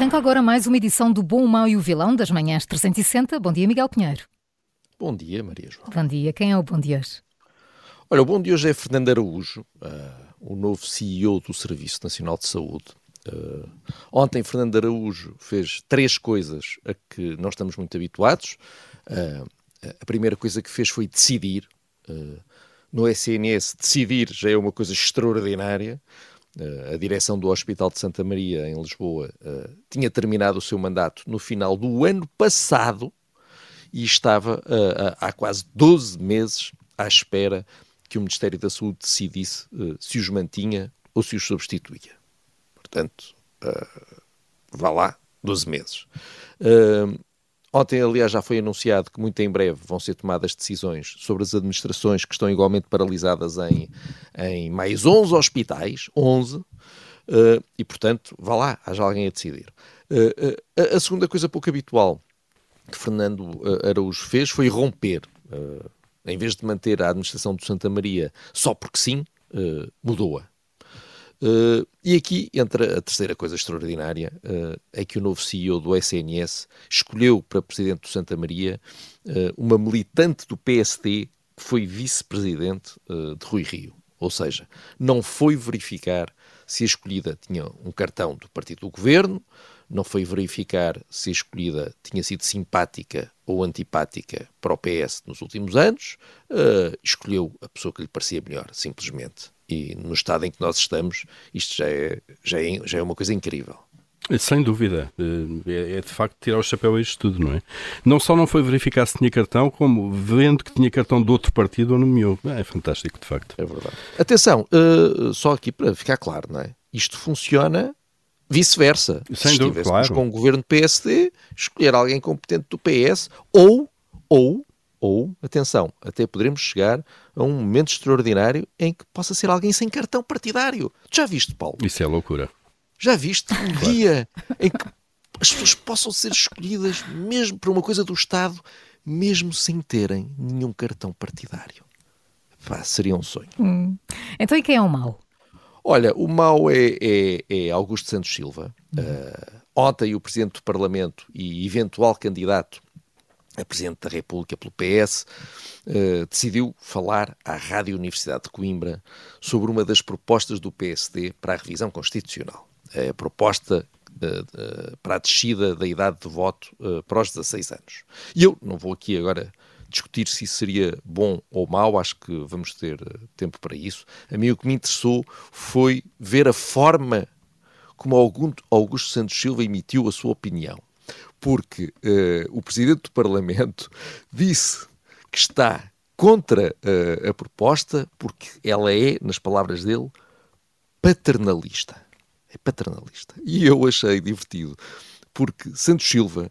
Arranca agora mais uma edição do Bom, o Mau e o Vilão das Manhãs 360. Bom dia, Miguel Pinheiro. Bom dia, Maria João. Bom dia. Quem é o bom de hoje? Olha, o bom de hoje é Fernando Araújo, uh, o novo CEO do Serviço Nacional de Saúde. Uh, ontem, Fernando Araújo fez três coisas a que nós estamos muito habituados. Uh, a primeira coisa que fez foi decidir. no SNS, decidir já é uma coisa extraordinária. Uh, a direção do Hospital de Santa Maria, em Lisboa, uh, tinha terminado o seu mandato no final do ano passado e estava uh, há quase 12 meses à espera que o Ministério da Saúde decidisse se os mantinha ou se os substituía. Portanto, vá lá, 12 meses. Ontem, aliás, já foi anunciado que muito em breve vão ser tomadas decisões sobre as administrações que estão igualmente paralisadas em, em mais 11 hospitais, 11, uh, eh, e portanto, vá lá, haja alguém a decidir. Uh, uh, a segunda coisa pouco habitual que Fernando Araújo fez foi romper, em vez de manter a administração do Santa Maria só porque sim, mudou-a. Uh, e aqui entra a terceira coisa extraordinária, uh, é que o novo CEO do SNS escolheu para presidente do Santa Maria uh, uma militante do PSD que foi vice-presidente de Rui Rio. Ou seja, não foi verificar se a escolhida tinha um cartão do partido do governo, não foi verificar se a escolhida tinha sido simpática ou antipática para o PS nos últimos anos, escolheu a pessoa que lhe parecia melhor, simplesmente. E no estado em que nós estamos, isto já é, já é, já é uma coisa incrível. Sem dúvida, é, é de facto tirar o chapéu a isto tudo, não é? Não só não foi verificar se tinha cartão, como vendo que tinha cartão de outro partido ou nomeou. É fantástico, de facto. É verdade. Atenção, uh, só aqui para ficar claro, não é? Isto funciona vice-versa. Sem dúvida, claro. com o governo PSD, escolher alguém competente do PS ou, ou ou, atenção, até poderemos chegar a um momento extraordinário em que possa ser alguém sem cartão partidário. Já viste, Paulo? Isso é loucura. Já viste um claro. dia em que as pessoas possam ser escolhidas mesmo por uma coisa do Estado, mesmo sem terem nenhum cartão partidário? Pá, seria um sonho. Hum. Então e quem é o mau? Olha, o mau é, é, é Augusto Santos Silva. Uhum. Uh, ontem o Presidente do Parlamento e eventual candidato a Presidente da República pelo PS, eh, decidiu falar à Rádio Universidade de Coimbra sobre uma das propostas do PSD para a revisão constitucional. É a proposta uh, para a descida da idade de voto para os 16 anos. E eu não vou aqui agora discutir se isso seria bom ou mau, acho que vamos ter tempo para isso. A mim o que me interessou foi ver a forma como Augusto Santos Silva emitiu a sua opinião porque uh, o Presidente do Parlamento disse que está contra uh, a proposta porque ela é, nas palavras dele, paternalista. É paternalista. E eu achei divertido, porque Santos Silva,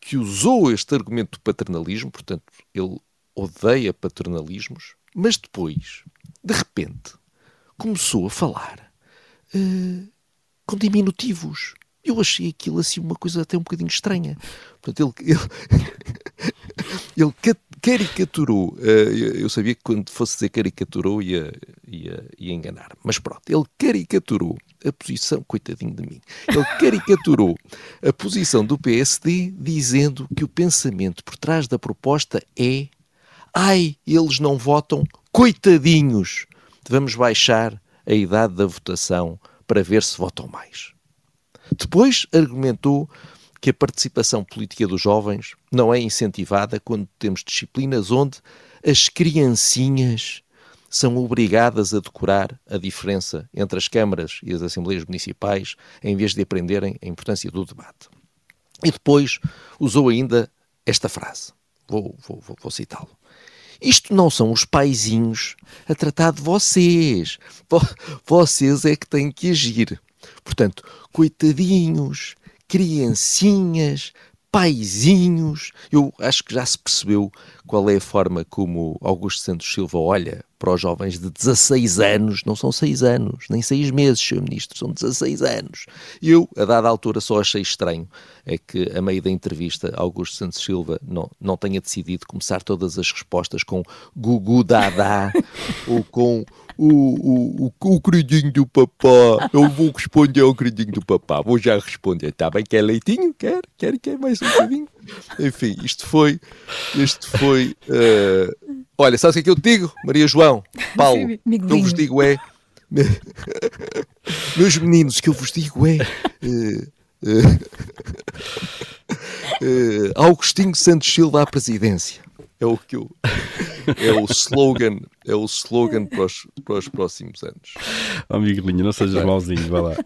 que usou este argumento do paternalismo, portanto, ele odeia paternalismos, mas depois, de repente, começou a falar uh, com diminutivos. Eu achei aquilo assim uma coisa até um bocadinho estranha. Portanto, ele, ele, ele caricaturou. Eh, eu sabia que quando fosse dizer caricaturou ia, ia, ia enganar. Mas pronto, ele caricaturou a posição, coitadinho de mim, ele caricaturou a posição do PSD dizendo que o pensamento por trás da proposta é ai, eles não votam, coitadinhos, vamos baixar a idade da votação para ver se votam mais. Depois argumentou que a participação política dos jovens não é incentivada quando temos disciplinas onde as criancinhas são obrigadas a decorar a diferença entre as câmaras e as assembleias municipais em vez de aprenderem a importância do debate. E depois usou ainda esta frase, vou, vou, vou, vou citá-lo. Isto não são os paizinhos a tratar de vocês. Vocês é que têm que agir. Portanto, coitadinhos, criancinhas, paizinhos. Eu acho que já se percebeu qual é a forma como Augusto Santos Silva olha para os jovens de 16 anos. Não são 6 anos, nem 6 meses, Sr. Ministro, são 16 anos. Eu, a dada altura, só achei estranho é que, a meio da entrevista, Augusto Santos Silva não, não tenha decidido começar todas as respostas com Gugu Dada ou com o, o, o, o queridinho do papá. Eu vou responder ao queridinho do papá. Vou já responder. Está bem? Quer leitinho? Quer? Quer? Quer mais um bocadinho? Enfim, isto foi. Isto foi. Uh... Olha, sabe o que é que eu te digo, Maria João? Paulo, o que eu vos digo é. Meus meninos, o que eu vos digo é. Uh, uh, uh, Augustinho Santos Silva à presidência. É o que eu, é o slogan, é o slogan para os, para os próximos anos. Oh, Miguelinho, não sejas mauzinho, vai lá.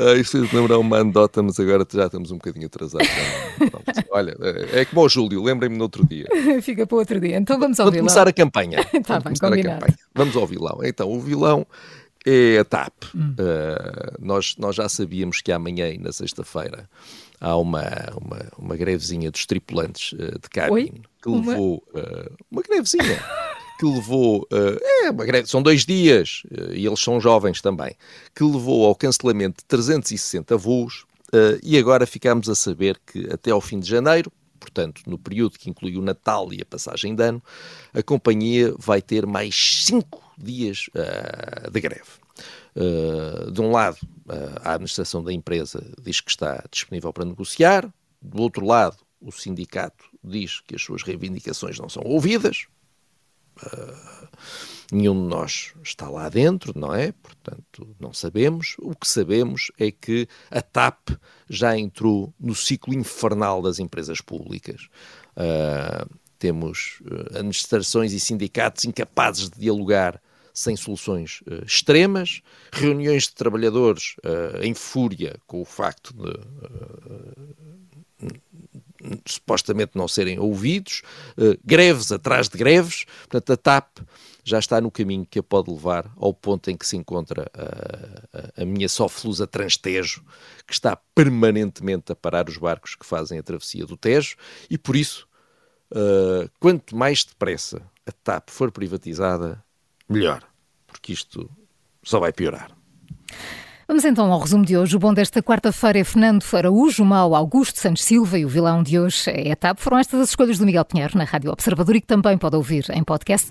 Ah, isto fez lembrar uma anedota, mas agora já estamos um bocadinho atrasados. Olha, é como o Júlio, lembrem-me no outro dia. Fica para o outro dia. Então vamos ao Vamos vilão. começar a campanha. Tá vamos bem, começar a campanha. Vamos ao vilão. Então, o vilão é a TAP. Hum. Uh, nós, nós já sabíamos que amanhã e na sexta-feira há uma, uma, uma grevezinha dos tripulantes uh, de cabine Oi? que Uma? levou uh, uma grevezinha que levou uh, é são dois dias uh, e eles são jovens também que levou ao cancelamento de 360 voos uh, e agora ficamos a saber que até ao fim de janeiro portanto, no período que inclui o Natal e a passagem de ano, a companhia vai ter mais cinco dias uh, de greve. De um lado, a administração da empresa diz que está disponível para negociar, do outro lado, o sindicato diz que as suas reivindicações não são ouvidas. Nenhum de nós está lá dentro, não é? Portanto, não sabemos. O que sabemos é que a TAP já entrou no ciclo infernal das empresas públicas. Uh, temos uh, administrações e sindicatos incapazes de dialogar sem soluções uh, extremas, reuniões de trabalhadores em fúria com o facto de supostamente não serem ouvidos, greves atrás de greves. Portanto, a TAP já está no caminho que a pode levar ao ponto em que se encontra a, a, a minha soflusa Transtejo, que está permanentemente a parar os barcos que fazem a travessia do Tejo, e por isso, uh, quanto mais depressa a TAP for privatizada, melhor, porque isto só vai piorar. Vamos então ao resumo de hoje. O bom desta quarta-feira é Fernando Araújo, o mau Augusto Santos Silva e o vilão de hoje é a TAP. Foram estas as escolhas do Miguel Pinheiro na Rádio Observador e que também pode ouvir em podcast.